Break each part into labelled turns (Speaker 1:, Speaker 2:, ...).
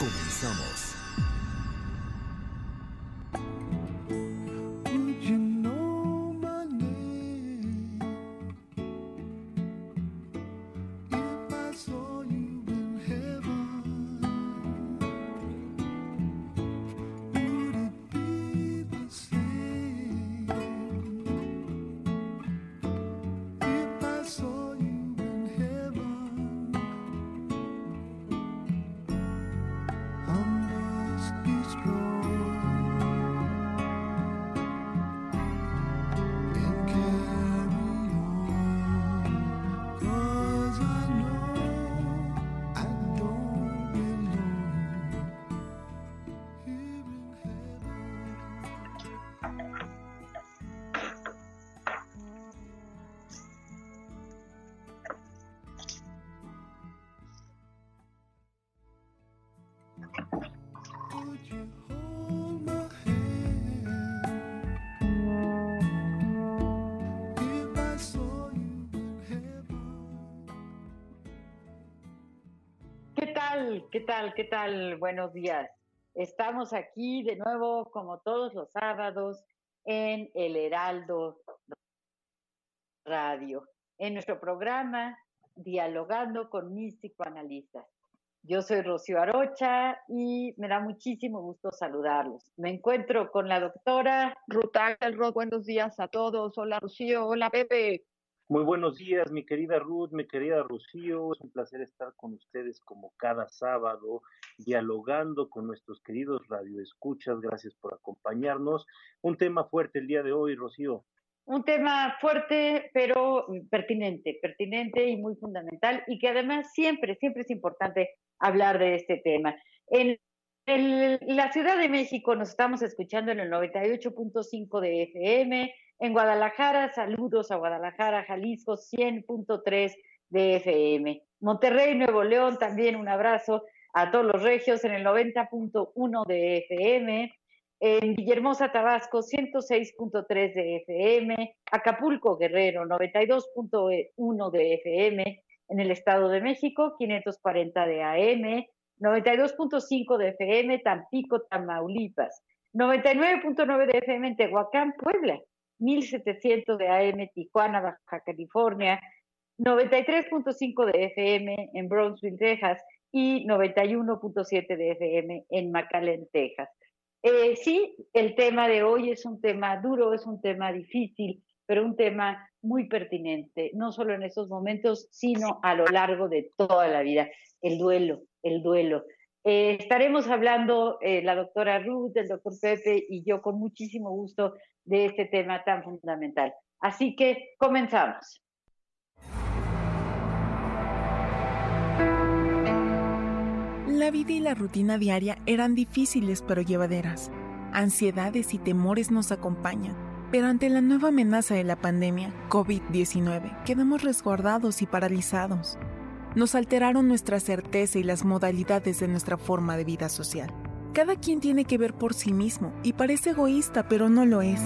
Speaker 1: Comenzamos.
Speaker 2: ¿Qué tal? ¿Qué tal? Buenos días. Estamos aquí de nuevo, como todos los sábados, en el Heraldo Radio, en nuestro programa Dialogando con mis psicoanalistas. Yo soy Rocío Arocha y me da muchísimo gusto saludarlos. Me encuentro con la doctora
Speaker 3: Ruth Axelrod, buenos días a todos. Hola Rocío, hola Pepe.
Speaker 4: Muy buenos días, mi querida Ruth, mi querida Rocío. Es un placer estar con ustedes como cada sábado, dialogando con nuestros queridos radioescuchas. Gracias por acompañarnos. Un tema fuerte el día de hoy, Rocío.
Speaker 2: Un tema fuerte, pero pertinente, pertinente y muy fundamental, y que además siempre, siempre es importante hablar de este tema. En, la Ciudad de México nos estamos escuchando en el 98.5 de FM, en Guadalajara, saludos a Guadalajara, Jalisco, 100.3 de FM. Monterrey, Nuevo León, también un abrazo a todos los regios en el 90.1 de FM. En Villahermosa, Tabasco, 106.3 de FM. Acapulco, Guerrero, 92.1 de FM. En el Estado de México, 540 de AM. 92.5 de FM, Tampico, Tamaulipas. 99.9 de FM en Tehuacán, Puebla. 1700 de AM Tijuana, Baja California, 93.5 de FM en Brownsville, Texas y 91.7 de FM en McAllen, Texas. Eh, sí, el tema de hoy es un tema duro, es un tema difícil, pero un tema muy pertinente, no solo en esos momentos, sino a lo largo de toda la vida. El duelo, el duelo. Eh, estaremos hablando eh, la doctora Ruth, el doctor Pepe y yo con muchísimo gusto de este tema tan fundamental. Así que comenzamos.
Speaker 5: La vida y la rutina diaria eran difíciles pero llevaderas. Ansiedades y temores nos acompañan, pero ante la nueva amenaza de la pandemia, COVID-19, quedamos resguardados y paralizados. Nos alteraron nuestra certeza y las modalidades de nuestra forma de vida social. Cada quien tiene que ver por sí mismo y parece egoísta, pero no lo es.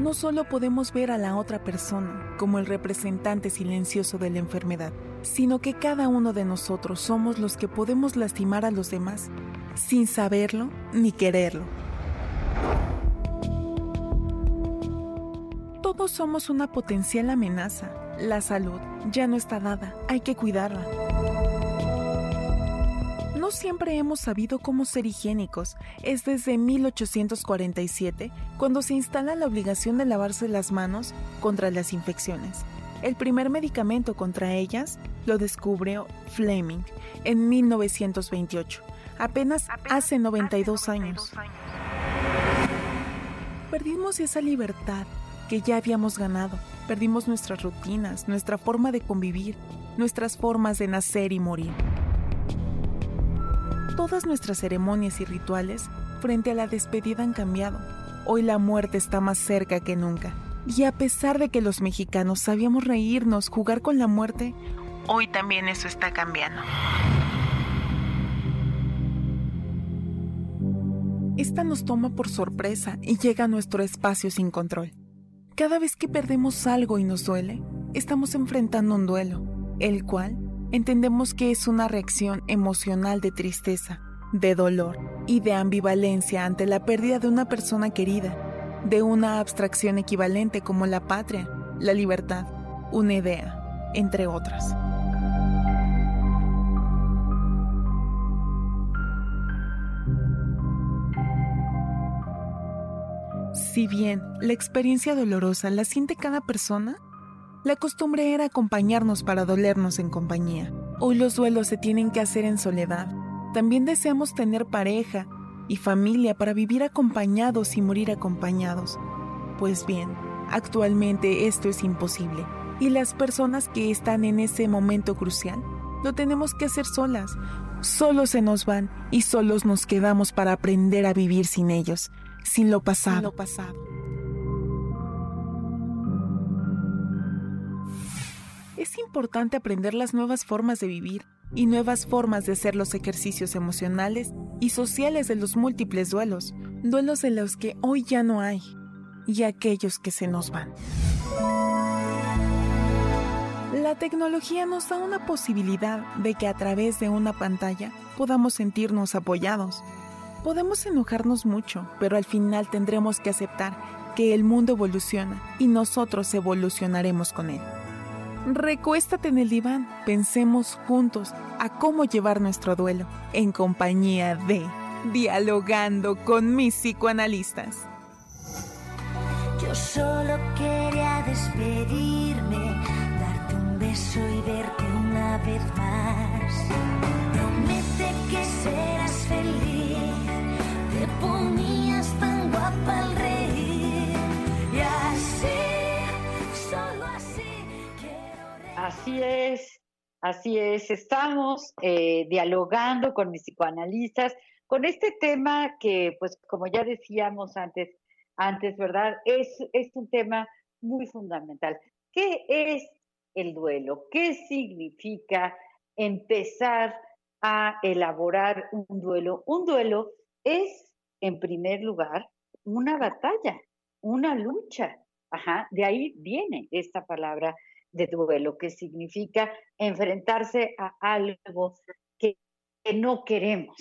Speaker 5: No solo podemos ver a la otra persona como el representante silencioso de la enfermedad, sino que cada uno de nosotros somos los que podemos lastimar a los demás, sin saberlo ni quererlo. Todos somos una potencial amenaza. La salud ya no está dada, hay que cuidarla. no siempre hemos sabido cómo ser higiénicos. Es desde 1847 cuando se instala la obligación de lavarse las manos contra las infecciones. El primer medicamento contra ellas lo descubrió Fleming en 1928, apenas, hace 92 años. Perdimos esa libertad que ya habíamos ganado. Perdimos nuestras rutinas, nuestra forma de convivir, nuestras formas de nacer y morir. Todas nuestras ceremonias y rituales frente a la despedida han cambiado. Hoy la muerte está más cerca que nunca. Y a pesar de que los mexicanos sabíamos reírnos, jugar con la muerte, hoy también eso está cambiando. Esta nos toma por sorpresa y llega a nuestro espacio sin control. Cada vez que perdemos algo y nos duele, estamos enfrentando un duelo, el cual entendemos que es una reacción emocional de tristeza, de dolor y de ambivalencia ante la pérdida de una persona querida, de una abstracción equivalente como la patria, la libertad, una idea, entre otras. Si bien la experiencia dolorosa la siente cada persona, la costumbre era acompañarnos para dolernos en compañía. Hoy los duelos se tienen que hacer en soledad. También deseamos tener pareja y familia para vivir acompañados y morir acompañados. Pues bien, actualmente esto es imposible y las personas que están en ese momento crucial lo tenemos que hacer solas. Solos se nos van y solos nos quedamos para aprender a vivir sin ellos sin lo pasado. pasado. Es importante aprender las nuevas formas de vivir y nuevas formas de hacer los ejercicios emocionales y sociales de los múltiples duelos, duelos de los que hoy ya no hay y aquellos que se nos van. La tecnología nos da una posibilidad de que a través de una pantalla podamos sentirnos apoyados, Podemos enojarnos mucho, pero al final tendremos que aceptar que el mundo evoluciona y nosotros evolucionaremos con él. Recuéstate en el diván, pensemos juntos a cómo llevar nuestro duelo en compañía de Dialogando con mis psicoanalistas.
Speaker 6: Yo solo quería despedirme, darte un beso y verte una vez más. Promete que serás Así
Speaker 2: es, así es. Estamos eh, dialogando con mis psicoanalistas con este tema que, pues, como ya decíamos antes, antes, ¿verdad? Es, es un tema muy fundamental. ¿Qué es el duelo? ¿Qué significa empezar a elaborar un duelo? Un duelo es en primer lugar, una batalla, una lucha. Ajá, de ahí viene esta palabra de duelo, que significa enfrentarse a algo que, no queremos,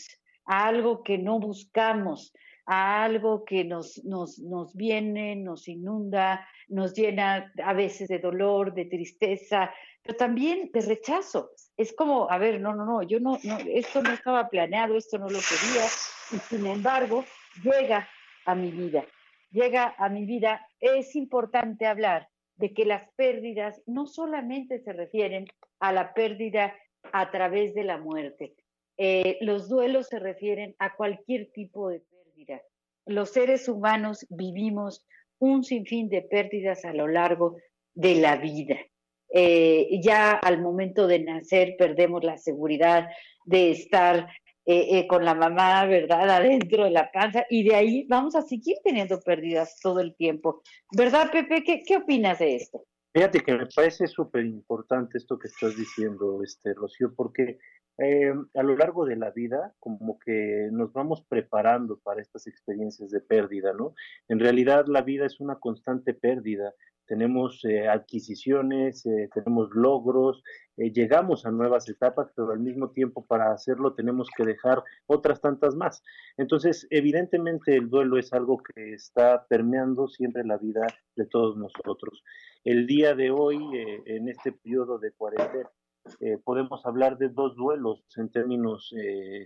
Speaker 2: a algo que no buscamos, a algo que nos, nos, nos viene, nos inunda, nos llena a veces de dolor, de tristeza, pero también de rechazo. Es como, a ver, no, no, no, yo no, no, esto no estaba planeado, esto no lo quería, y sin embargo llega a mi vida. Llega a mi vida, es importante hablar de que las pérdidas no solamente se refieren a la pérdida a través de la muerte. Eh, los duelos se refieren a cualquier tipo de pérdida. Los seres humanos vivimos un sinfín de pérdidas a lo largo de la vida. Eh, ya al momento de nacer perdemos la seguridad de estar eh, eh, con la mamá, ¿verdad? Adentro de la panza, y de ahí vamos a seguir teniendo pérdidas todo el tiempo. ¿Verdad, Pepe? ¿Qué, qué opinas de esto?
Speaker 4: Fíjate que me parece súper importante esto que estás diciendo, este, Rocío, porque eh, a lo largo de la vida, como que nos vamos preparando para estas experiencias de pérdida, ¿no? En realidad la vida es una constante pérdida tenemos eh, adquisiciones, eh, tenemos logros, eh, llegamos a nuevas etapas, pero al mismo tiempo para hacerlo tenemos que dejar otras tantas más. Entonces, evidentemente el duelo es algo que está permeando siempre la vida de todos nosotros. El día de hoy, en este periodo de cuarentena, podemos hablar de dos duelos en términos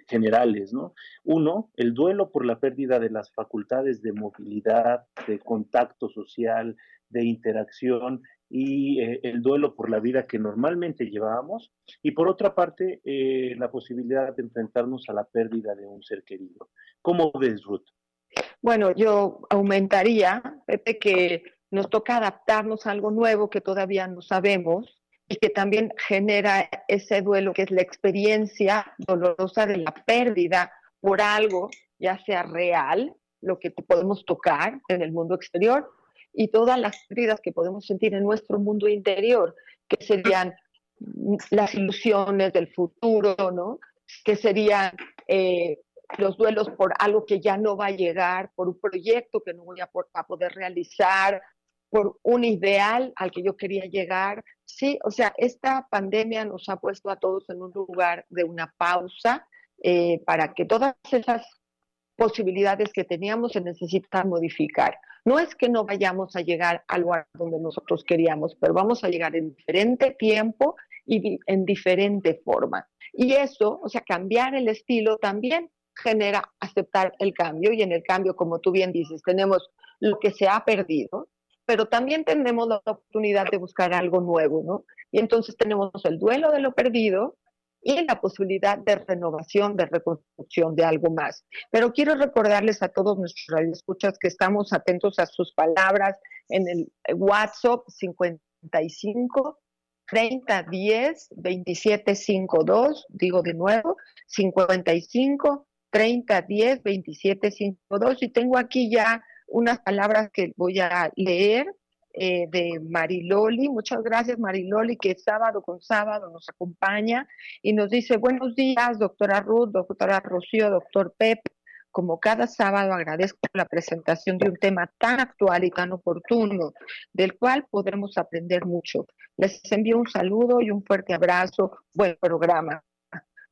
Speaker 4: generales, ¿no? Uno, el duelo por la pérdida de las facultades de movilidad, de contacto social, de interacción y eh, el duelo por la vida que normalmente llevábamos. Y por otra parte, la posibilidad de enfrentarnos a la pérdida de un ser querido. ¿Cómo ves, Ruth?
Speaker 3: Bueno, yo aumentaría, Pepe, que nos toca adaptarnos a algo nuevo que todavía no sabemos y que también genera ese duelo que es la experiencia dolorosa de la pérdida por algo, ya sea real, lo que podemos tocar en el mundo exterior, y todas las pérdidas que podemos sentir en nuestro mundo interior, que serían las ilusiones del futuro, ¿no? Que serían eh, los duelos por algo que ya no va a llegar, por un proyecto que no voy a, poder realizar, por un ideal al que yo quería llegar. Sí, o sea, esta pandemia nos ha puesto a todos en un lugar de una pausa eh, para que todas esas posibilidades que teníamos se necesitan modificar. No es que no vayamos a llegar al lugar donde nosotros queríamos, pero vamos a llegar en diferente tiempo y en diferente forma. Y eso, o sea, cambiar el estilo también genera aceptar el cambio y en el cambio, como tú bien dices, tenemos lo que se ha perdido, pero también tenemos la oportunidad de buscar algo nuevo, ¿no? Y entonces tenemos el duelo de lo perdido y la posibilidad de renovación, de reconstrucción de algo más. Pero quiero recordarles a todos nuestros radioescuchas que estamos atentos a sus palabras en el WhatsApp 55 30 10 27 52, digo de nuevo, 55 30 10 27 52 y tengo aquí ya unas palabras que voy a leer eh, de Mariloli. Muchas gracias, Mariloli, que sábado con sábado nos acompaña y nos dice, buenos días, doctora Ruth, doctora Rocío, doctor Pep. Como cada sábado agradezco la presentación de un tema tan actual y tan oportuno, del cual podremos aprender mucho. Les envío un saludo y un fuerte abrazo. Buen programa.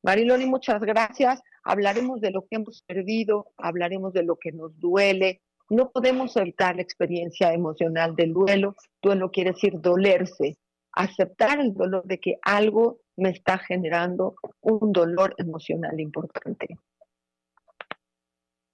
Speaker 3: Mariloli, muchas gracias. Hablaremos de lo que hemos perdido, hablaremos de lo que nos duele, no podemos evitar la experiencia emocional del duelo. Duelo quiere decir dolerse, aceptar el dolor de que algo me está generando un dolor emocional importante.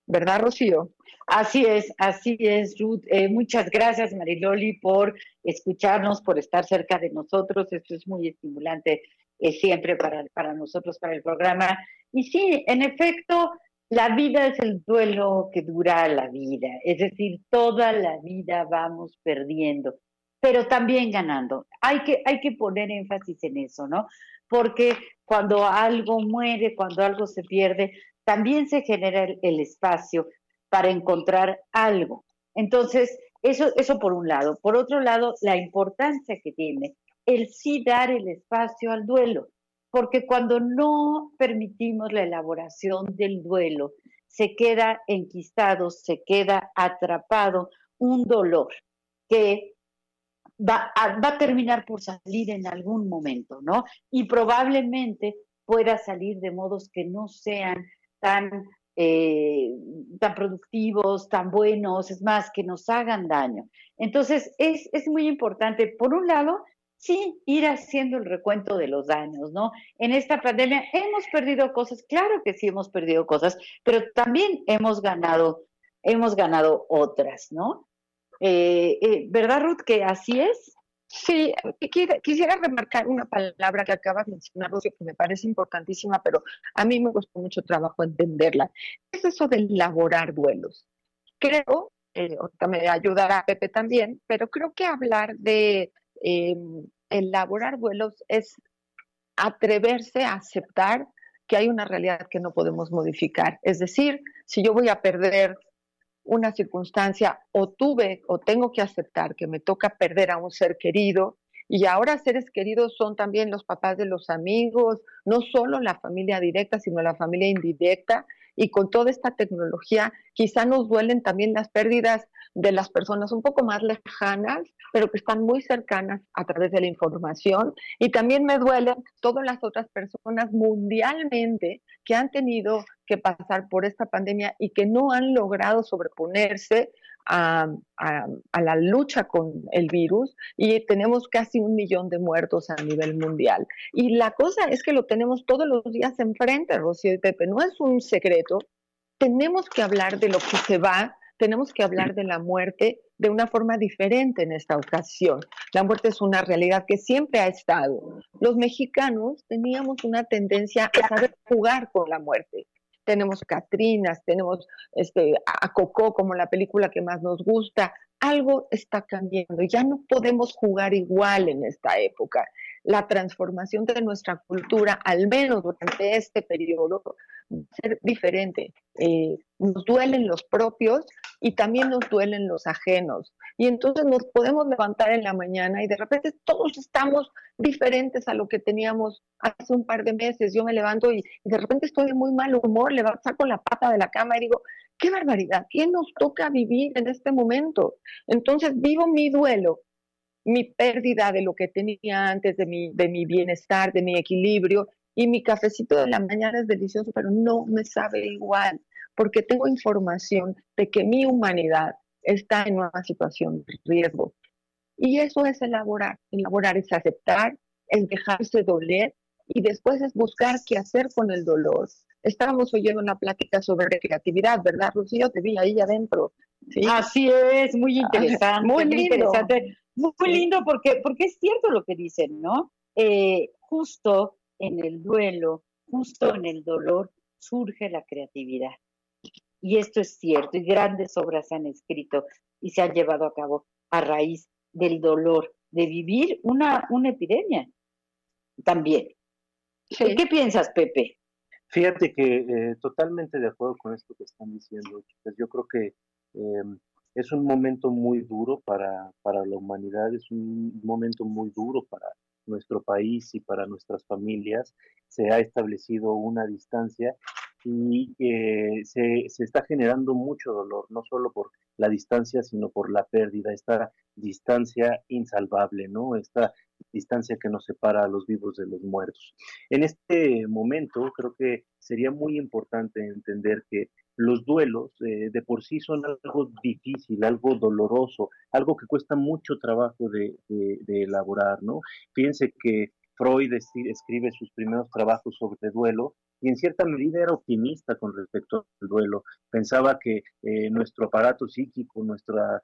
Speaker 3: ¿Verdad, Rocío?
Speaker 2: Así es, así es, Ruth. Eh, muchas gracias, Mariloli, por escucharnos, por estar cerca de nosotros. Esto es muy estimulante eh, siempre para, para nosotros, para el programa. Y sí, en efecto, la vida es el duelo que dura la vida, es decir, toda la vida vamos perdiendo, pero también ganando. Hay que, hay que poner énfasis en eso, ¿no? Porque cuando algo muere, cuando algo se pierde, también se genera el, espacio para encontrar algo. Entonces, eso, eso por un lado. Por otro lado, la importancia que tiene el sí dar el espacio al duelo porque cuando no permitimos la elaboración del duelo, se queda enquistado, se queda atrapado un dolor que va a, terminar por salir en algún momento, ¿no? Y probablemente pueda salir de modos que no sean tan, eh, tan productivos, tan buenos, es más, que nos hagan daño. Entonces, es, es muy importante, por un lado, sí ir haciendo el recuento de los daños, ¿no? En esta pandemia hemos perdido cosas, claro que sí hemos perdido cosas, pero también hemos ganado, hemos ganado otras, ¿no? Eh, eh, ¿Verdad, Ruth, que así es?
Speaker 3: Sí, quisiera remarcar una palabra que acabas de mencionar, Rocío, que me parece importantísima, pero a mí me costó mucho trabajo entenderla. Es eso de elaborar duelos. Creo, eh, ahorita me ayudará Pepe también, pero creo que hablar de Em, elaborar duelos es atreverse a aceptar que hay una realidad que no podemos modificar. Es decir, si yo voy a perder una circunstancia o tuve o tengo que aceptar que me toca perder a un ser querido, y ahora seres queridos son también los papás de los amigos, no solo la familia directa, sino la familia indirecta, y con toda esta tecnología quizá nos duelen también las pérdidas de las personas un poco más lejanas, pero que están muy cercanas a través de la información. Y también me duelen todas las otras personas mundialmente que han tenido que pasar por esta pandemia y que no han logrado sobreponerse a, a, la lucha con el virus y tenemos casi un millón de muertos a nivel mundial. Y la cosa es que lo tenemos todos los días enfrente, Rocío y Pepe, no es un secreto. Tenemos que hablar de lo que se va, tenemos que hablar de la muerte de una forma diferente en esta ocasión. La muerte es una realidad que siempre ha estado. Los mexicanos teníamos una tendencia a saber jugar con la muerte tenemos Catrinas, tenemos este, a Coco como la película que más nos gusta. Algo está cambiando, ya no podemos jugar igual en esta época. La transformación de nuestra cultura, al menos durante este periodo, ser diferente. Eh, nos duelen los propios y también nos duelen los ajenos. Y entonces nos podemos levantar en la mañana y de repente todos estamos diferentes a lo que teníamos hace un par de meses. Yo me levanto y, de repente estoy de muy mal humor, le saco la pata de la cama y digo, qué barbaridad, ¿qué nos toca vivir en este momento? Entonces vivo mi duelo, mi pérdida de lo que tenía antes, de mi, de mi bienestar, de mi equilibrio, y mi cafecito de la mañana es delicioso, pero no me sabe igual, porque tengo información de que mi humanidad está en una situación de riesgo. Y eso es elaborar. Elaborar es aceptar, es dejarse doler y después es buscar qué hacer con el dolor. Estábamos oyendo una plática sobre creatividad, ¿verdad, Rocío? Te vi ahí adentro.
Speaker 2: Así es, muy interesante.
Speaker 3: muy, lindo.
Speaker 2: interesante. Muy, lindo porque, porque es cierto lo que dicen, ¿no? Eh, justo en el duelo, justo en el dolor, surge la creatividad. Y esto es cierto, y grandes obras se han escrito y se han llevado a cabo a raíz del dolor de vivir una, una epidemia también. ¿Qué piensas, Pepe?
Speaker 4: Fíjate que eh, totalmente de acuerdo con esto que están diciendo, chicas. Yo creo que em, es un momento muy duro para, para la humanidad, es un momento muy duro para nuestro país y para nuestras familias. Se ha establecido una distancia y eh, se, se, está generando mucho dolor, no solo por la distancia, sino por la pérdida, esta distancia insalvable, ¿no? Esta distancia que nos separa a los vivos de los muertos. En este momento creo que sería muy importante entender que los duelos eh, de por sí son algo difícil, algo doloroso, algo que cuesta mucho trabajo de, elaborar, ¿no? Fíjense que Freud escribe sus primeros trabajos sobre duelo y en cierta medida era optimista con respecto al duelo. Pensaba que eh, nuestro aparato psíquico, nuestra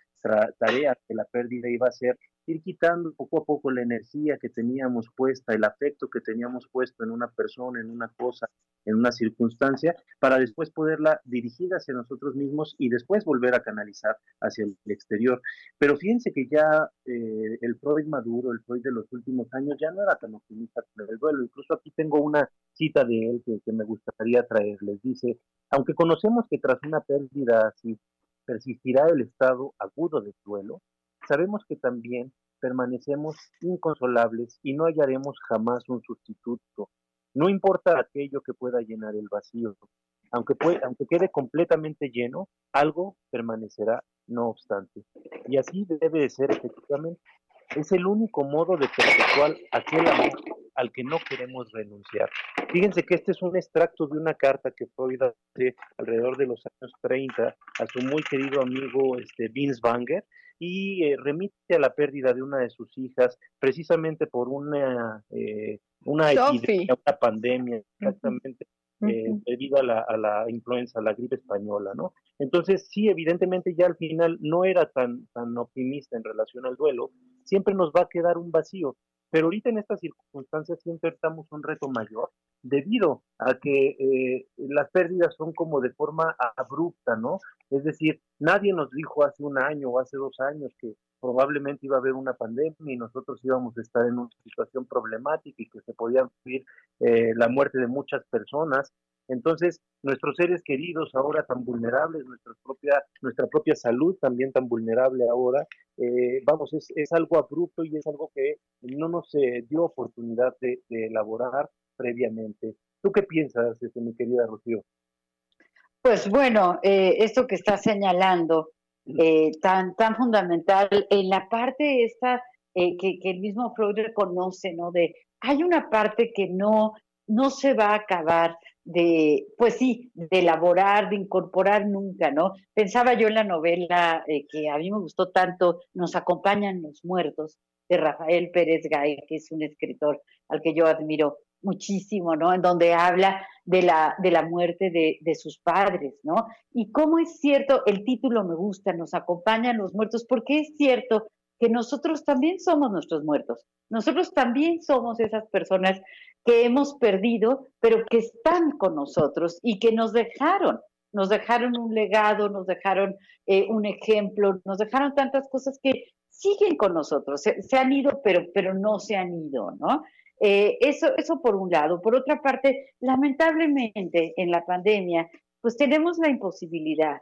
Speaker 4: tarea de la pérdida iba a ser ir quitando poco a poco la energía que teníamos puesta, el afecto que teníamos puesto en una persona, en una cosa, en una circunstancia, para después poderla dirigir hacia nosotros mismos y después volver a canalizar hacia el exterior. Pero fíjense que ya eh, el Freud maduro, el Freud de los últimos años, ya no era tan optimista con el duelo. Incluso aquí tengo una cita de él que, me gustaría traerles. Dice, aunque conocemos que tras una pérdida así persistirá el estado agudo del duelo, sabemos que también permanecemos inconsolables y no hallaremos jamás un sustituto. No importa aquello que pueda llenar el vacío, aunque, aunque quede completamente lleno, algo permanecerá no obstante. Y así debe de ser efectivamente. Es el único modo de perpetuar aquel amor al que no queremos renunciar. Fíjense que este es un extracto de una carta que Freud hace alrededor de los años 30 a su muy querido amigo este, Vince Banger y eh, remite a la pérdida de una de sus hijas precisamente por una, eh, una epidemia, una pandemia, exactamente. Eh, debido a la, a la influenza, a la gripe española, ¿no? Entonces, sí, evidentemente ya al final no era tan, tan optimista en relación al duelo, siempre nos va a quedar un vacío, pero ahorita en estas circunstancias siempre estamos un reto mayor debido a que eh, las pérdidas son como de forma abrupta, ¿no? Es decir, nadie nos dijo hace un año o hace dos años que probablemente iba a haber una pandemia y nosotros íbamos a estar en una situación problemática y que se podía vivir eh, la muerte de muchas personas. Entonces, nuestros seres queridos ahora tan vulnerables, nuestra propia, nuestra propia salud también tan vulnerable ahora, eh, vamos, es, es, algo abrupto y es algo que no nos eh, dio oportunidad de, elaborar previamente. ¿Tú qué piensas, este, mi querida Rocío?
Speaker 2: Pues bueno, eh, esto que está señalando, tan, tan fundamental, en la parte esta que, que el mismo Freud reconoce, ¿no? De, hay una parte que no no se va a acabar de, pues sí, de elaborar, de incorporar nunca, ¿no? Pensaba yo en la novela eh, que a mí me gustó tanto, Nos acompañan los muertos, de Rafael Pérez Gay, que es un escritor al que yo admiro muchísimo, ¿no? En donde habla de la, de la muerte de, de, sus padres, ¿no? Y cómo es cierto, el título me gusta, nos acompañan los muertos, porque es cierto que nosotros también somos nuestros muertos, nosotros también somos esas personas que hemos perdido, pero que están con nosotros y que nos dejaron, nos dejaron un legado, nos dejaron eh, un ejemplo, nos dejaron tantas cosas que siguen con nosotros, se, han ido, pero, pero no se han ido, ¿no? Eh, eso, eso por un lado. Por otra parte, lamentablemente en la pandemia, pues tenemos la imposibilidad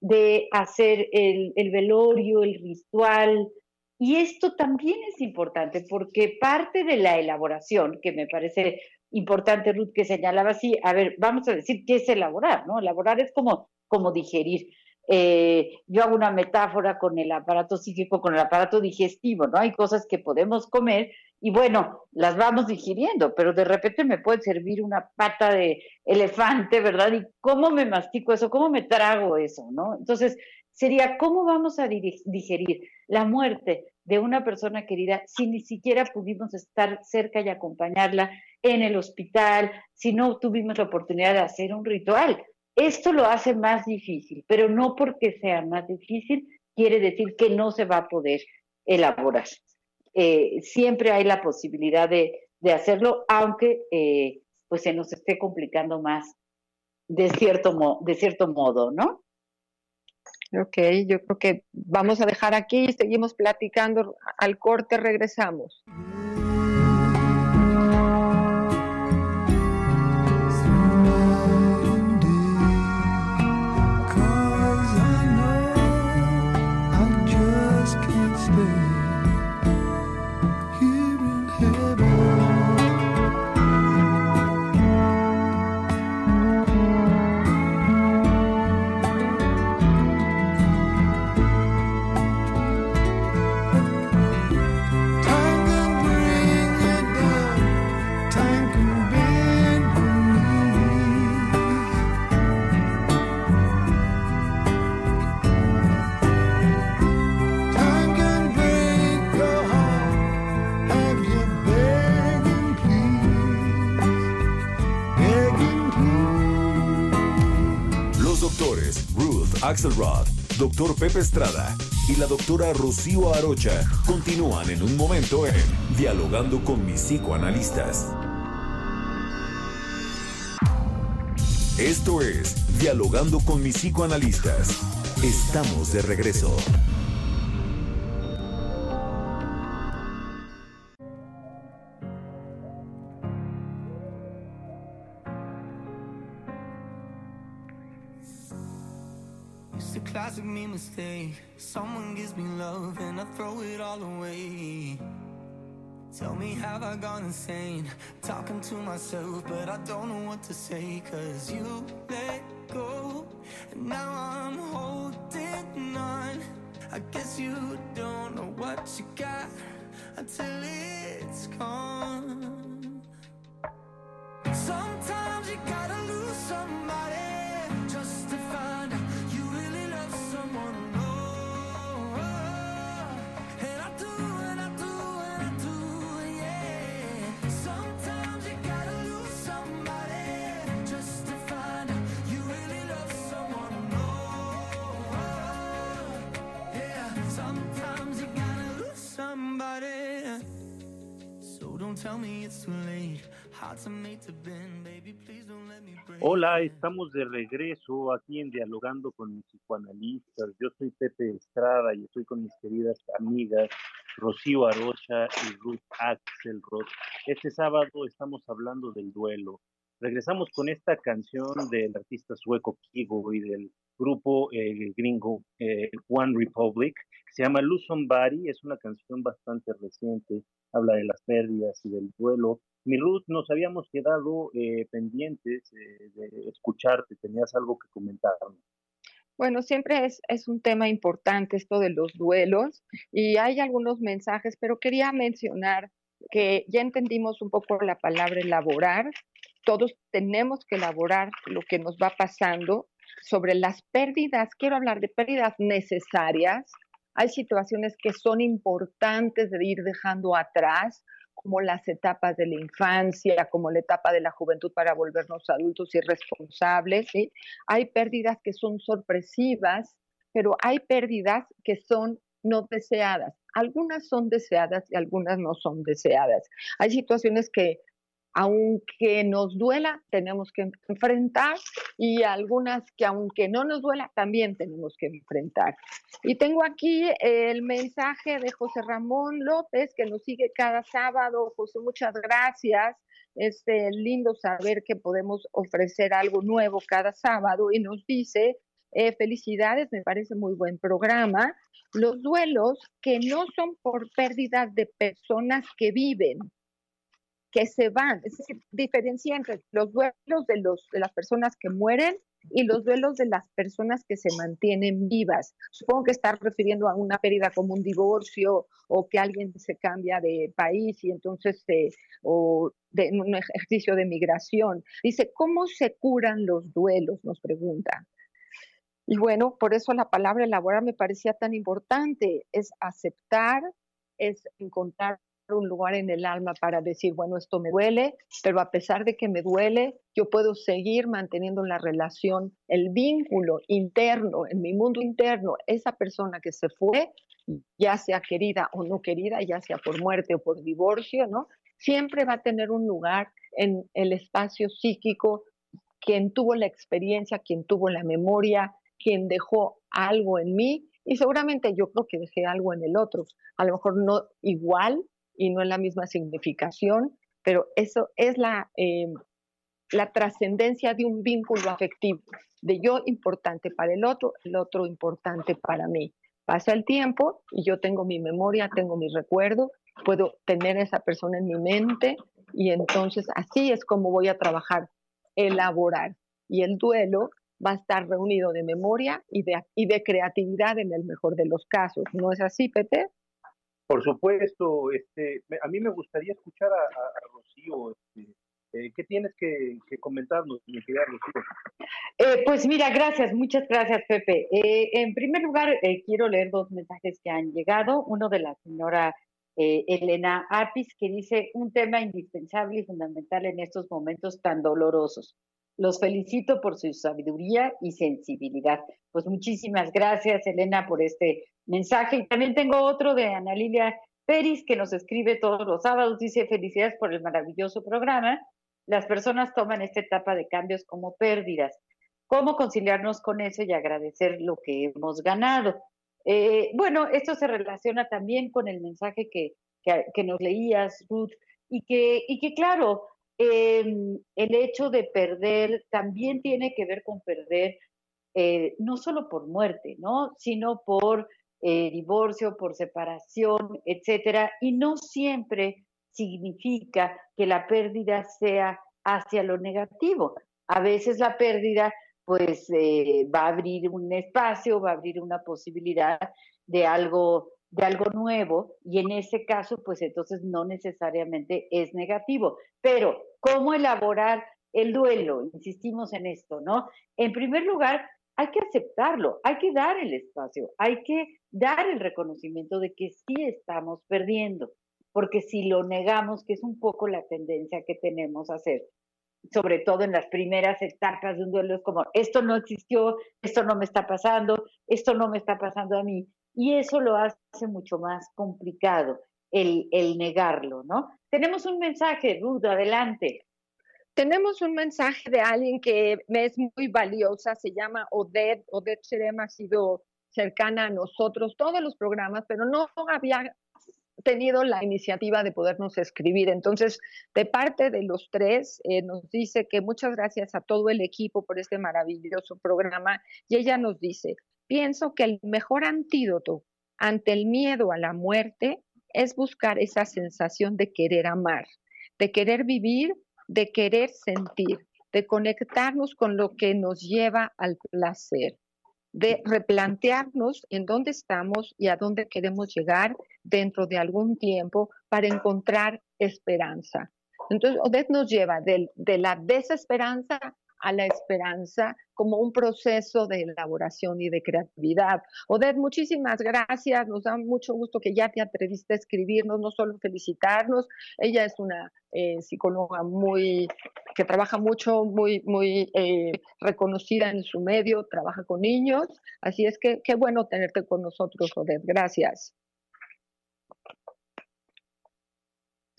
Speaker 2: de hacer el velorio, el ritual, y esto también es importante porque parte de la elaboración, que me parece importante, Ruth, que señalaba así, a ver, vamos a decir qué es elaborar, ¿no? Elaborar es como, como digerir. Eh, yo hago una metáfora con el aparato psíquico, con el aparato digestivo, ¿no? Hay cosas que podemos comer y bueno, las vamos digiriendo, pero de repente me puede servir una pata de elefante, ¿verdad? ¿Y cómo me mastico eso? ¿Cómo me trago eso? ¿No? Entonces, sería, ¿cómo vamos a digerir la muerte de una persona querida si ni siquiera pudimos estar cerca y acompañarla en el hospital, si no tuvimos la oportunidad de hacer un ritual? Esto lo hace más difícil, pero no porque sea más difícil quiere decir que no se va a poder elaborar. Eh, siempre hay la posibilidad de, hacerlo, aunque eh, pues se nos esté complicando más de cierto, de cierto modo, ¿no?
Speaker 3: Ok, yo creo que vamos a dejar aquí, seguimos platicando, al corte regresamos.
Speaker 1: Axelrod, Dr. Pepe Estrada y la doctora Rocío Arocha continúan en un momento en Dialogando con mis psicoanalistas. Esto es Dialogando con mis psicoanalistas. Estamos de regreso.
Speaker 7: Me mistake. Someone gives me love and I throw it all away. Tell me, have I gone insane? Talking to myself, but I don't know what to say. Cause you let go, and now I'm holding on. I guess you don't know what you got until it's gone. Sometimes you gotta lose somebody.
Speaker 4: Hola, estamos de regreso aquí en Dialogando con mis psicoanalistas. Yo soy Pepe Estrada y estoy con mis queridas amigas Rocío Arocha y Ruth Axelrod. Este sábado estamos hablando del duelo. Regresamos con esta canción del artista sueco Kigo y del grupo eh, gringo eh, One Republic, que se llama Lose Somebody. Es una canción bastante reciente habla de las pérdidas y del duelo. Mi Ruth, nos habíamos quedado eh, pendientes eh, de escucharte, tenías algo que comentarnos.
Speaker 3: Bueno, siempre es, es, un tema importante esto de los duelos y hay algunos mensajes, pero quería mencionar que ya entendimos un poco la palabra elaborar. Todos tenemos que elaborar lo que nos va pasando sobre las pérdidas. Quiero hablar de pérdidas necesarias. Hay situaciones que son importantes de ir dejando atrás, como las etapas de la infancia, como la etapa de la juventud para volvernos adultos y responsables. Hay pérdidas que son sorpresivas, pero hay pérdidas que son no deseadas. Algunas son deseadas y algunas no son deseadas. Hay situaciones que aunque nos duela, tenemos que enfrentar y algunas que aunque no nos duela, también tenemos que enfrentar. Y tengo aquí el mensaje de José Ramón López, que nos sigue cada sábado. José, muchas gracias. Es eh, lindo saber que podemos ofrecer algo nuevo cada sábado y nos dice, eh, felicidades, me parece muy buen programa. Los duelos que no son por pérdidas de personas que viven, que se van, es decir, diferencia entre los duelos de, los, de las personas que mueren y los duelos de las personas que se mantienen vivas. Supongo que está refiriendo a una pérdida como un divorcio o que alguien se cambia de país y entonces, eh, o de un ejercicio de migración. Dice, ¿cómo se curan los duelos? Nos pregunta. Y bueno, por eso la palabra elaborar me parecía tan importante, es aceptar, es encontrar un lugar en el alma para decir, bueno, esto me duele, pero a pesar de que me duele, yo puedo seguir manteniendo la relación, el vínculo interno, en mi mundo interno, esa persona que se fue, ya sea querida o no querida, ya sea por muerte o por divorcio, ¿no? Siempre va a tener un lugar en el espacio psíquico quien tuvo la experiencia, quien tuvo la memoria, quien dejó algo en mí y seguramente yo creo que dejé algo en el otro. A lo mejor no igual, y no en la misma significación, pero eso es la, eh, la trascendencia de un vínculo afectivo, de yo importante para el otro, el otro importante para mí. Pasa el tiempo y yo tengo mi memoria, tengo mi recuerdo, puedo tener a esa persona en mi mente y entonces así es como voy a trabajar, elaborar. Y el duelo va a estar reunido de memoria y de, y de creatividad en el mejor de los casos. ¿No es así, Pepe?
Speaker 4: Por supuesto, este, a mí me gustaría escuchar a, Rocío. Este, eh, ¿Qué tienes que, comentarnos, mi?
Speaker 2: Eh, pues mira, gracias, muchas gracias, Pepe. Eh, en primer lugar, quiero leer dos mensajes que han llegado. Uno de la señora Elena Apis, que dice un tema indispensable y fundamental en estos momentos tan dolorosos. Los felicito por su sabiduría y sensibilidad. Pues muchísimas gracias, Elena, por este mensaje. Y también tengo otro de Ana Lilia Peris, que nos escribe todos los sábados. Dice, felicidades por el maravilloso programa. Las personas toman esta etapa de cambios como pérdidas. ¿Cómo conciliarnos con eso y agradecer lo que hemos ganado? Eh, bueno, esto se relaciona también con el mensaje que, que, nos leías, Ruth, y que, y que claro, em, el hecho de perder también tiene que ver con perder eh, no solo por muerte, ¿no? Sino por eh, divorcio, por separación, etcétera, y no siempre significa que la pérdida sea hacia lo negativo. A veces la pérdida pues eh, va a abrir un espacio, va a abrir una posibilidad de algo de algo nuevo y en ese caso pues entonces no necesariamente es negativo. Pero ¿cómo elaborar el duelo? Insistimos en esto, ¿no? En primer lugar, hay que aceptarlo, hay que dar el espacio, hay que dar el reconocimiento de que sí estamos perdiendo, porque si lo negamos, que es un poco la tendencia que tenemos a hacer, sobre todo en las primeras etapas de un duelo, es como, esto no existió, esto no me está pasando, esto no me está pasando a mí, y eso lo hace mucho más complicado, el, el negarlo, ¿no? Tenemos un mensaje, Rudo, adelante.
Speaker 3: Tenemos un mensaje de alguien que es muy valiosa, se llama Odette. Odette Cherem ha sido cercana a nosotros todos los programas, pero no había tenido la iniciativa de podernos escribir. Entonces, de parte de los tres, eh, nos dice que muchas gracias a todo el equipo por este maravilloso programa. Y ella nos dice, pienso que el mejor antídoto ante el miedo a la muerte es buscar esa sensación de querer amar, de querer vivir de querer sentir, de conectarnos con lo que nos lleva al placer, de replantearnos en dónde estamos y a dónde queremos llegar dentro de algún tiempo para encontrar esperanza. Entonces, Odette nos lleva de, de la desesperanza a la esperanza como un proceso de elaboración y de creatividad. Odette, muchísimas gracias. Nos da mucho gusto que ya te atreviste a escribirnos, no solo felicitarnos. Ella es una eh, psicóloga muy que trabaja mucho, muy, muy eh, reconocida en su medio, trabaja con niños. Así es que qué bueno tenerte con nosotros, Odette. Gracias.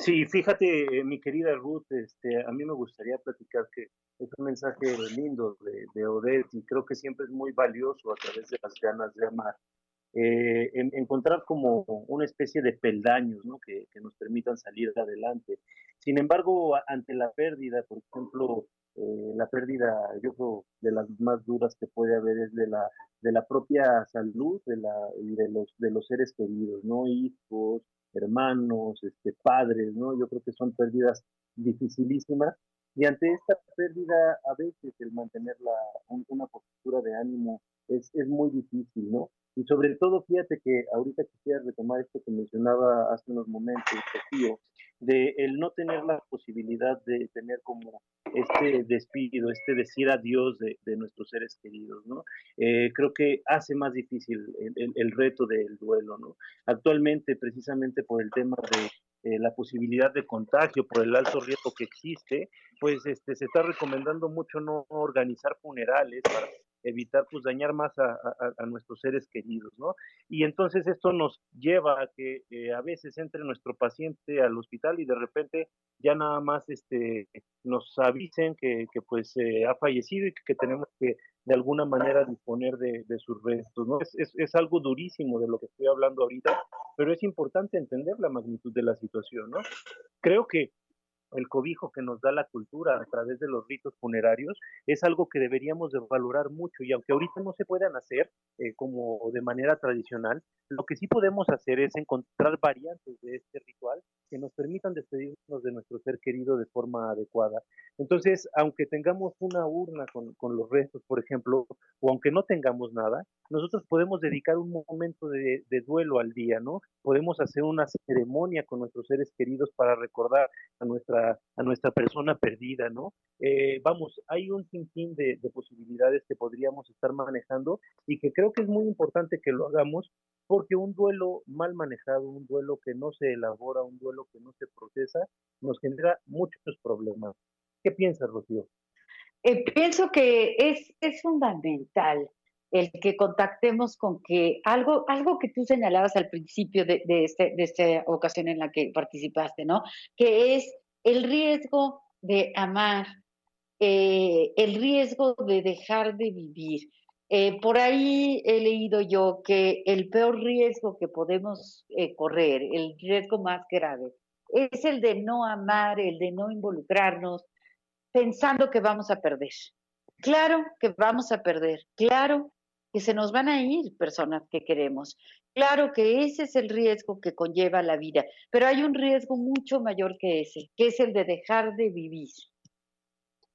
Speaker 4: Sí, fíjate, eh, mi querida Ruth, este, a mí me gustaría platicar que es un mensaje lindo de, de Odette y creo que siempre es muy valioso a través de las ganas de amar. Eh, encontrar como una especie de peldaños ¿no? que, nos permitan salir adelante. Sin embargo, ante la pérdida, por ejemplo, eh, la pérdida, yo creo, de las más duras que puede haber es de la, de la propia salud de, la, de los, de los seres queridos, ¿no? Hijos, hermanos, este, padres, ¿no? Yo creo que son pérdidas dificilísimas y ante esta pérdida a veces el mantener la, una postura de ánimo es, es muy difícil, ¿no? Y sobre todo, fíjate que ahorita quisiera retomar esto que mencionaba hace unos momentos, tío, de el no tener la posibilidad de tener como este despido, este decir adiós de, de nuestros seres queridos, ¿no? Eh, creo que hace más difícil el, el, reto del duelo, ¿no? Actualmente, precisamente por el tema de eh, la posibilidad de contagio, por el alto riesgo que existe, pues este, se está recomendando mucho no organizar funerales para evitar pues dañar más a, a, nuestros seres queridos, ¿no? Y entonces esto nos lleva a que eh, a veces entre nuestro paciente al hospital y de repente ya nada más este nos avisen que, que pues eh, ha fallecido y que, tenemos que de alguna manera disponer de, de sus restos, ¿no? Es, es, es, algo durísimo de lo que estoy hablando ahorita, pero es importante entender la magnitud de la situación, ¿no? Creo que el cobijo que nos da la cultura a través de los ritos funerarios es algo que deberíamos de valorar mucho y aunque ahorita no se puedan hacer eh, como de manera tradicional, lo que sí podemos hacer es encontrar variantes de este ritual que nos permitan despedirnos de nuestro ser querido de forma adecuada. Entonces, aunque tengamos una urna con, con los restos, por ejemplo, o aunque no tengamos nada, nosotros podemos dedicar un momento de, de duelo al día, ¿no? Podemos hacer una ceremonia con nuestros seres queridos para recordar a nuestra, a nuestra persona perdida, ¿no? Eh, vamos, hay un sinfín de, de posibilidades que podríamos estar manejando y que creo que es muy importante que lo hagamos porque un duelo mal manejado, un duelo que no se elabora, un duelo que no se procesa, nos genera muchos problemas. ¿Qué piensas, Rocío?
Speaker 2: Eh, pienso que es, fundamental el que contactemos con que algo, algo que tú señalabas al principio de, de, este, de esta ocasión en la que participaste, ¿no? Que es el riesgo de amar, eh, el riesgo de dejar de vivir. Eh, por ahí he leído yo que el peor riesgo que podemos eh, correr, el riesgo más grave, es el de no amar, el de no involucrarnos, pensando que vamos a perder. Claro que vamos a perder, claro que se nos van a ir personas que queremos. Claro que ese es el riesgo que conlleva la vida, pero hay un riesgo mucho mayor que ese, que es el de dejar de vivir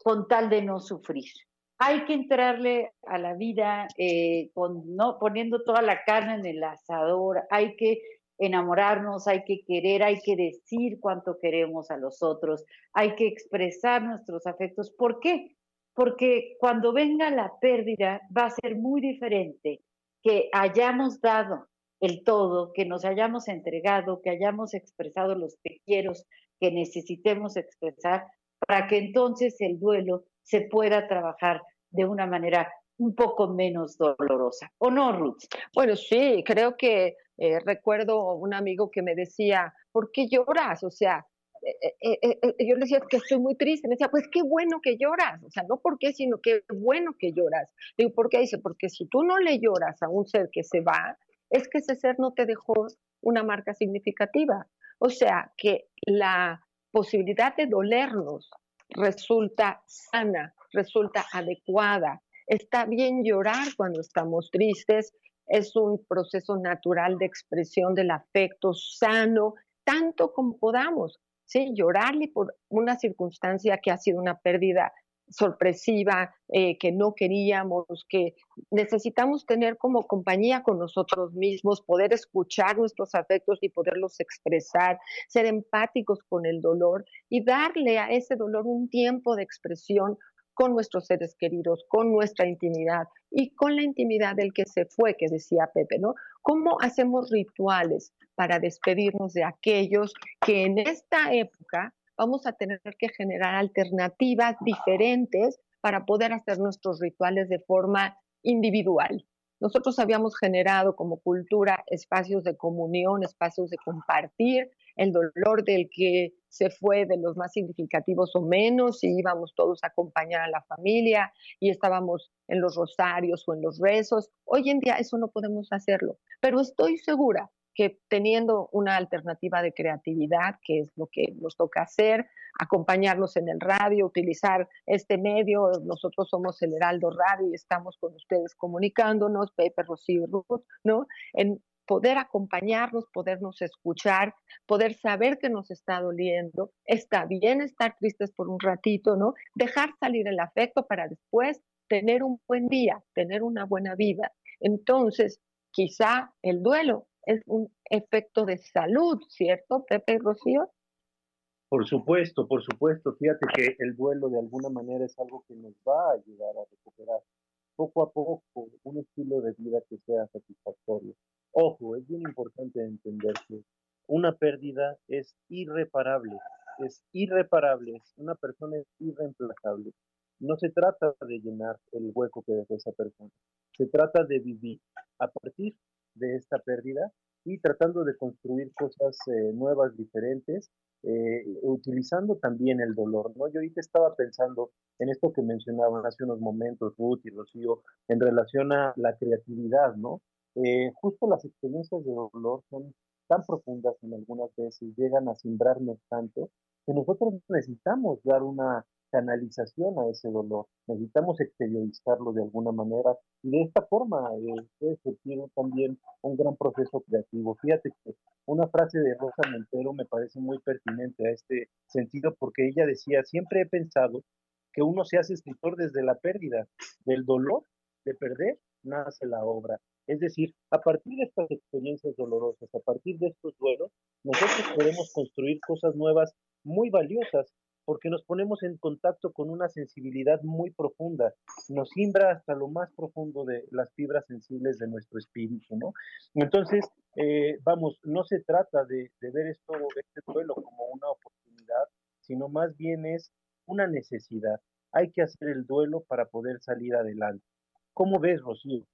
Speaker 2: con tal de no sufrir hay que entrarle a la vida eh, con, ¿no? poniendo toda la carne en el asador, hay que enamorarnos, hay que querer, hay que decir cuánto queremos a los otros, hay que expresar nuestros afectos. ¿Por qué? Porque cuando venga la pérdida va a ser muy diferente que hayamos dado el todo, que nos hayamos entregado, que hayamos expresado los te quiero que necesitemos expresar, para que entonces el duelo se pueda trabajar de una manera un poco menos dolorosa. ¿O no, Ruth?
Speaker 3: Bueno, sí, creo que eh, recuerdo un amigo que me decía, ¿por qué lloras? O sea, eh, eh, yo le decía que estoy muy triste. Me decía, pues qué bueno que lloras. O sea, no por qué, sino qué bueno que lloras. Digo, ¿por qué? Dice, porque si tú no le lloras a un ser que se va, es que ese ser no te dejó una marca significativa. O sea, que la posibilidad de dolernos resulta sana, resulta adecuada. Está bien llorar cuando estamos tristes, es un proceso natural de expresión del afecto sano, tanto como podamos. Sí, llorarle por una circunstancia que ha sido una pérdida sorpresiva, eh, que no queríamos, que necesitamos tener como compañía con nosotros mismos, poder escuchar nuestros afectos y poderlos expresar, ser empáticos con el dolor y darle a ese dolor un tiempo de expresión con nuestros seres queridos, con nuestra intimidad y con la intimidad del que se fue, que decía Pepe, ¿no? ¿Cómo hacemos rituales para despedirnos de aquellos que en esta época vamos a tener que generar alternativas diferentes para poder hacer nuestros rituales de forma individual. Nosotros habíamos generado como cultura espacios de comunión, espacios de compartir el dolor del que se fue, de los más significativos o menos, y íbamos todos a acompañar a la familia y estábamos en los rosarios o en los rezos. Hoy en día eso no podemos hacerlo, pero estoy segura que teniendo una alternativa de creatividad, que es lo que nos toca hacer, acompañarnos en el radio, utilizar este medio, nosotros somos el Heraldo Radio y estamos con ustedes comunicándonos, Pepe, Rocío Ruth, ¿no? Poder acompañarnos, podernos escuchar, poder saber que nos está doliendo, está bien estar tristes por un ratito, ¿no? Dejar salir el afecto para después tener un buen día, tener una buena vida. Entonces, quizá el duelo es un efecto de salud, ¿cierto, Pepe y Rocío?
Speaker 4: Por supuesto, por supuesto. Fíjate que el duelo de alguna manera es algo que nos va a ayudar a recuperar poco a poco un estilo de vida que sea satisfactorio. Ojo, es bien importante entender que una pérdida es irreparable, es irreparable, una persona es irreemplazable. No se trata de llenar el hueco que dejó esa persona, se trata de vivir a partir de esta pérdida y tratando de construir cosas eh, nuevas, diferentes, eh, utilizando también el dolor, ¿no? Yo ahorita estaba pensando en esto que mencionaban hace unos momentos Ruth y Rocío en relación a la creatividad, ¿no? Eh, justo las experiencias de dolor son tan profundas en algunas veces, llegan a simbrarnos tanto, que nosotros necesitamos dar una canalización a ese dolor. Necesitamos exteriorizarlo de alguna manera y de esta forma eh, puede surgir también un gran proceso creativo. Fíjate que una frase de Rosa Montero me parece muy pertinente a este sentido porque ella decía, siempre he pensado que uno se hace escritor desde la pérdida, del dolor de perder, nace la obra. Es decir, a partir de estas experiencias dolorosas, a partir de estos duelos, nosotros podemos construir cosas nuevas muy valiosas porque nos ponemos en contacto con una sensibilidad muy profunda, nos simbra hasta lo más profundo de las fibras sensibles de nuestro espíritu, ¿no? Entonces, eh, vamos, no se trata de, ver esto, este duelo como una oportunidad, sino más bien es una necesidad. Hay que hacer el duelo para poder salir adelante. ¿Cómo ves, Rocío?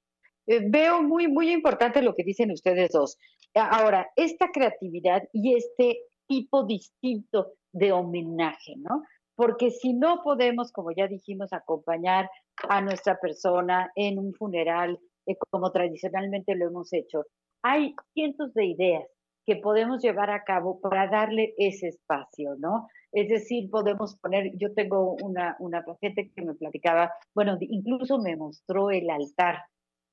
Speaker 2: Eh, veo muy, muy importante lo que dicen ustedes dos. Ahora, esta creatividad y este tipo distinto de homenaje, ¿no? Porque si no podemos, como ya dijimos, acompañar a nuestra persona en un funeral, eh, como tradicionalmente lo hemos hecho, hay cientos de ideas que podemos llevar a cabo para darle ese espacio, ¿no? Es decir, podemos poner, yo tengo una, una paciente que me platicaba, bueno, incluso me mostró el altar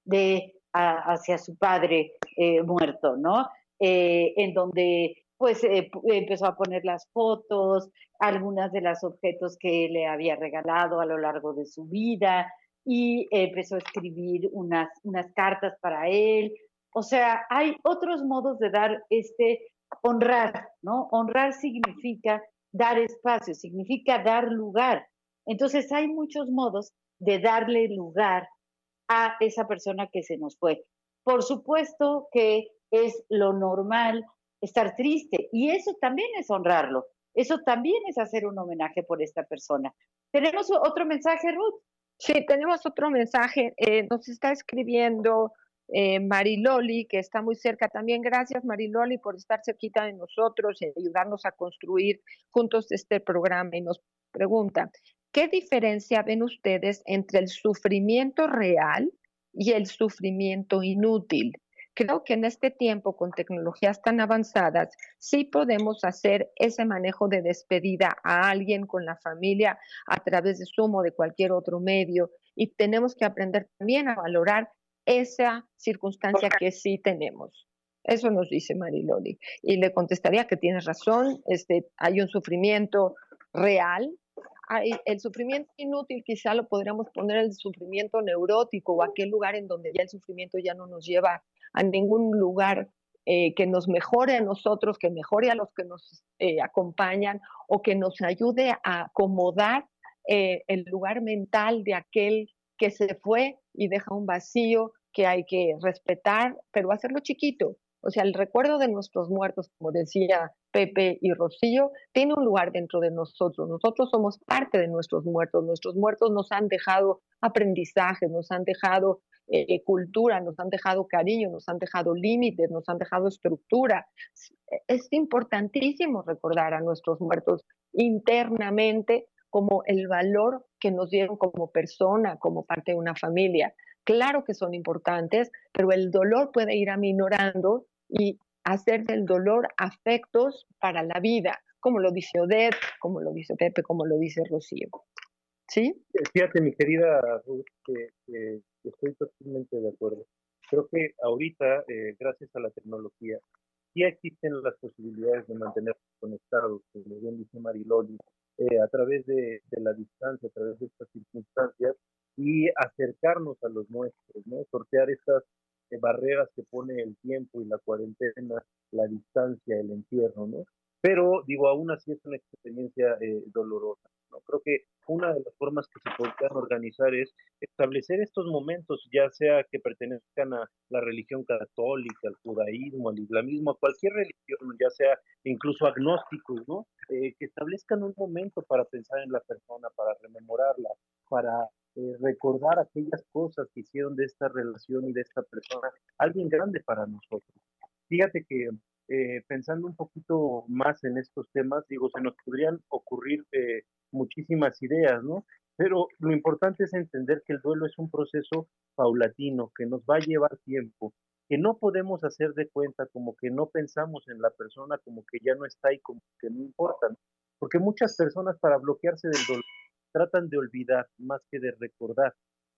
Speaker 2: de hacia su padre eh, muerto, ¿no? Eh, en donde pues eh, empezó a poner las fotos, algunas de los objetos que le había regalado a lo largo de su vida y empezó a escribir unas, unas cartas para él. O sea, hay otros modos de dar este honrar, ¿no? Honrar significa dar espacio, significa dar lugar. Entonces hay muchos modos de darle lugar a esa persona que se nos fue. Por supuesto que es lo normal estar triste. Y eso también es honrarlo. Eso también es hacer un homenaje por esta persona. ¿Tenemos otro mensaje, Ruth?
Speaker 3: Sí, tenemos otro mensaje. Eh, nos está escribiendo eh, Mariloli, que está muy cerca también. Gracias, Mariloli, por estar cerquita de nosotros y ayudarnos a construir juntos este programa. Y nos pregunta, ¿qué diferencia ven ustedes entre el sufrimiento real y el sufrimiento inútil? Creo que en este tiempo, con tecnologías tan avanzadas, sí podemos hacer ese manejo de despedida a alguien con la familia a través de Zoom o de cualquier otro medio. Y tenemos que aprender también a valorar esa circunstancia que sí tenemos. Eso nos dice Mariloli. Y le contestaría que tienes razón, este, hay un sufrimiento real, el sufrimiento inútil, quizá lo podríamos poner el sufrimiento neurótico o aquel lugar en donde ya el sufrimiento ya no nos lleva a ningún lugar eh, que nos mejore a nosotros, que mejore a los que nos eh, acompañan o que nos ayude a acomodar eh, el lugar mental de aquel que se fue y deja un vacío que hay que respetar, pero hacerlo chiquito. O sea, el recuerdo de nuestros muertos, como decía Pepe y Rocío, tiene un lugar dentro de nosotros. Nosotros somos parte de nuestros muertos. Nuestros muertos nos han dejado aprendizaje, nos han dejado eh, cultura, nos han dejado cariño, nos han dejado límites, nos han dejado estructura. Es importantísimo recordar a nuestros muertos internamente como el valor que nos dieron como persona, como parte de una familia. Claro que son importantes, pero el dolor puede ir aminorando y hacer del dolor afectos para la vida, como lo dice Odette, como lo dice Pepe, como lo dice Rocío. ¿Sí?
Speaker 4: Fíjate, mi querida Ruth, que estoy totalmente de acuerdo. Creo que ahorita, eh, gracias a la tecnología, ya existen las posibilidades de mantenernos conectados, como bien dice Mariloli, eh, a través de, la distancia, a través de estas circunstancias y acercarnos a los nuestros, ¿no? Sortear estas eh, barreras que pone el tiempo y la cuarentena, la distancia, el encierro, ¿no? Pero, digo, aún así es una experiencia dolorosa. ¿no? Creo que una de las formas que se podrían organizar es establecer estos momentos, ya sea que pertenezcan a la religión católica, al judaísmo, al islamismo, a cualquier religión, ya sea incluso agnósticos, ¿no? Eh, que establezcan un momento para pensar en la persona, para rememorarla, para eh, recordar aquellas cosas que hicieron de esta relación y de esta persona alguien grande para nosotros. Fíjate que eh, pensando un poquito más en estos temas, digo, se nos podrían ocurrir eh, muchísimas ideas, ¿no? Pero lo importante es entender que el duelo es un proceso paulatino, que nos va a llevar tiempo, que no podemos hacer de cuenta como que no pensamos en la persona, como que ya no está y como que no importa, porque muchas personas para bloquearse del dolor tratan de olvidar más que de recordar.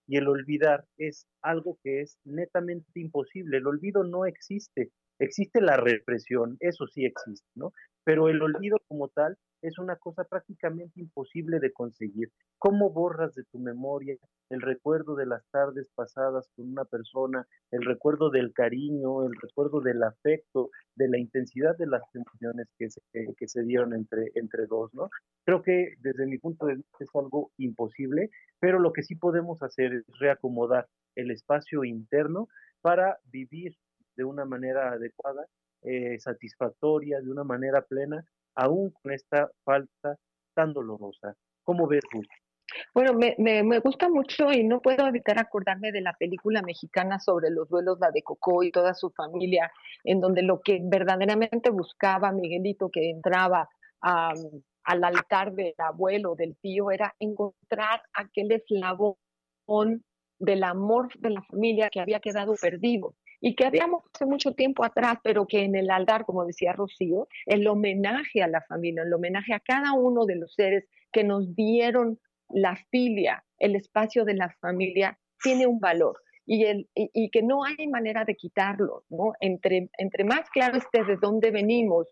Speaker 4: Y el olvidar es algo que es netamente imposible. El olvido no existe. Existe la represión, eso sí existe, ¿no? Pero el olvido como tal es una cosa prácticamente imposible de conseguir. ¿Cómo borras de tu memoria el recuerdo de las tardes pasadas con una persona, el recuerdo del cariño, el recuerdo del afecto, de la intensidad de las emociones que se, que se dieron entre, entre dos, ¿no? Creo que desde mi punto de vista es algo imposible, pero lo que sí podemos hacer es reacomodar el espacio interno para vivir de una manera adecuada, eh, satisfactoria, de una manera plena, aún con esta falta tan dolorosa. ¿Cómo ves, Ruth?
Speaker 3: Bueno, me, me, gusta mucho y no puedo evitar acordarme de la película mexicana sobre los duelos, la de Coco y toda su familia, en donde lo que verdaderamente buscaba Miguelito que entraba al altar del abuelo, del tío, era encontrar aquel eslabón del amor de la familia que había quedado perdido y que habíamos hace mucho tiempo atrás, pero que en el altar, como decía Rocío, el homenaje a la familia, el homenaje a cada uno de los seres que nos dieron la filia, el espacio de la familia, tiene un valor. Y, el, y, que no hay manera de quitarlo, ¿no? Entre, entre más claro esté de dónde venimos,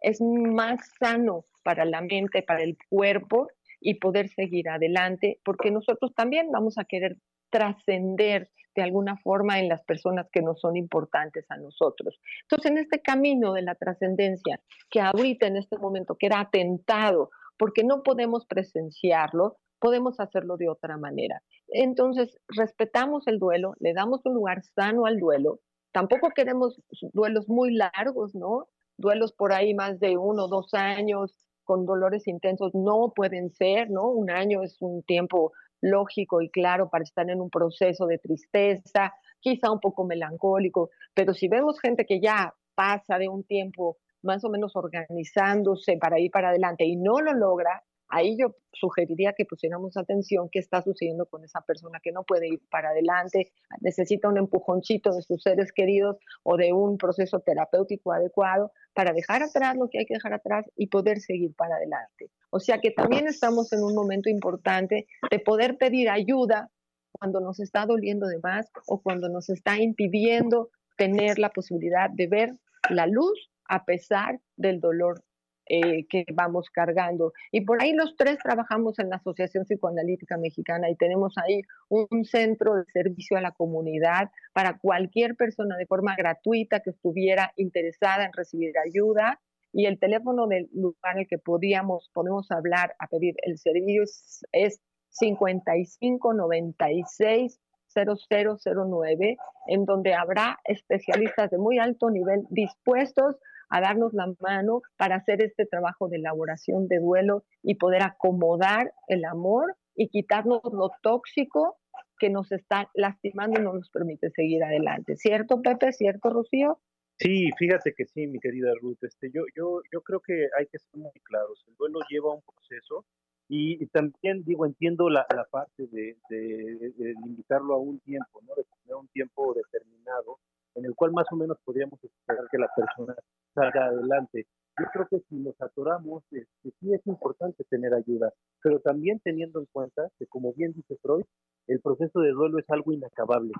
Speaker 3: es más sano para la mente, para el cuerpo y poder seguir adelante, porque nosotros también vamos a querer trascender de alguna forma en las personas que nos son importantes a nosotros. Entonces, en este camino de la trascendencia, que ahorita en este momento que era atentado, porque no podemos presenciarlo, podemos hacerlo de otra manera. Entonces, respetamos el duelo, le damos un lugar sano al duelo. Tampoco queremos duelos muy largos, ¿no? Duelos por ahí más de uno o dos años con dolores intensos no pueden ser, ¿no? Un año es un tiempo lógico y claro para estar en un proceso de tristeza, quizá un poco melancólico, pero si vemos gente que ya pasa de un tiempo más o menos organizándose para ir para adelante y no lo logra, ahí yo sugeriría que pusiéramos atención qué está sucediendo con esa persona que no puede ir para adelante, necesita un empujoncito de sus seres queridos o de un proceso terapéutico adecuado para dejar atrás lo que hay que dejar atrás y poder seguir para adelante. O sea que también estamos en un momento importante de poder pedir ayuda cuando nos está doliendo de más o cuando nos está impidiendo tener la posibilidad de ver la luz a pesar del dolor eh, que vamos cargando. Y por ahí los tres trabajamos en la Asociación Psicoanalítica Mexicana y tenemos ahí un centro de servicio a la comunidad para cualquier persona de forma gratuita que estuviera interesada en recibir ayuda. Y el teléfono del lugar el que podíamos, podemos hablar a pedir el servicio es, es 5596 0009, en donde habrá especialistas de muy alto nivel dispuestos a darnos la mano para hacer este trabajo de elaboración de duelo y poder acomodar el amor y quitarnos lo tóxico que nos está lastimando y no nos permite seguir adelante. ¿Cierto, Pepe? ¿Cierto, Rocío?
Speaker 4: Sí, fíjate que sí, mi querida Ruth. Este, yo, yo, yo creo que hay que ser muy claros. El duelo lleva un proceso y, también digo, entiendo la, la parte de, de, de, limitarlo a un tiempo, ¿no? De tener un tiempo determinado en el cual más o menos podríamos esperar que la persona salga adelante. Yo creo que si nos atoramos, este, sí es importante tener ayuda, pero también teniendo en cuenta que, como bien dice Freud, el proceso de duelo es algo inacabable,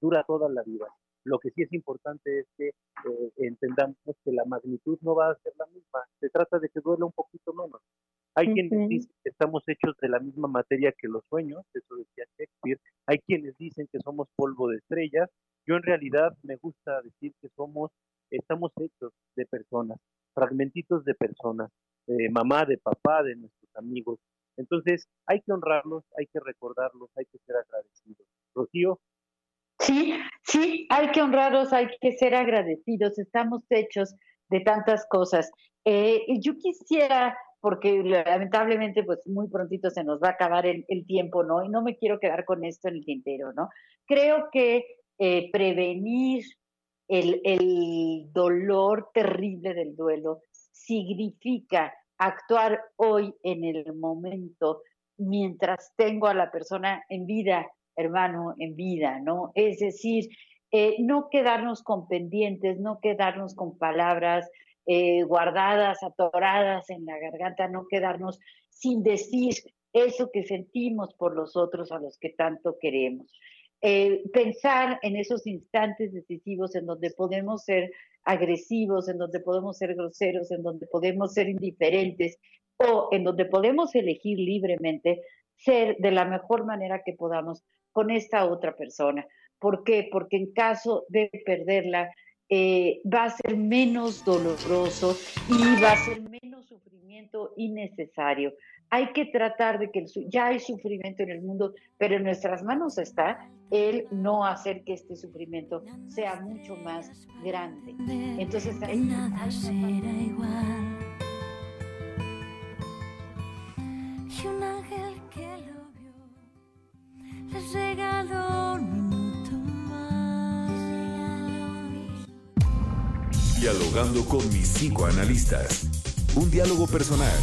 Speaker 4: dura toda la vida. Lo que sí es importante es que eh, entendamos que la magnitud no va a ser la misma, se trata de que duela un poquito menos. Hay quienes dicen que estamos hechos de la misma materia que los sueños, eso decía Shakespeare. Hay quienes dicen que somos polvo de estrellas. Yo en realidad me gusta decir que somos, estamos hechos de personas, fragmentitos de personas, de mamá, de papá, de nuestros amigos. Entonces hay que honrarlos, hay que recordarlos, hay que ser agradecidos. Rocío.
Speaker 2: Sí, sí, hay que honrarlos, hay que ser agradecidos. Estamos hechos de tantas cosas. Eh, yo quisiera porque lamentablemente pues muy prontito se nos va a acabar el, tiempo, ¿no? Y no me quiero quedar con esto en el tintero, ¿no? Creo que eh, prevenir el, dolor terrible del duelo significa actuar hoy en el momento mientras tengo a la persona en vida, hermano, en vida, ¿no? Es decir, eh, no quedarnos con pendientes, no quedarnos con palabras, eh, guardadas, atoradas en la garganta, no quedarnos sin decir eso que sentimos por los otros a los que tanto queremos. Eh, pensar en esos instantes decisivos en donde podemos ser agresivos, en donde podemos ser groseros, en donde podemos ser indiferentes o en donde podemos elegir libremente ser de la mejor manera que podamos con esta otra persona. ¿Por qué? Porque en caso de perderla, eh, va a ser menos doloroso y va a ser menos sufrimiento innecesario. Hay que tratar de que ya hay sufrimiento en el mundo, pero en nuestras manos está el no hacer que este sufrimiento sea mucho más grande. Entonces, nada será igual. Y un ángel que lo vio les regaló
Speaker 1: Dialogando con mis cinco analistas. Un diálogo personal,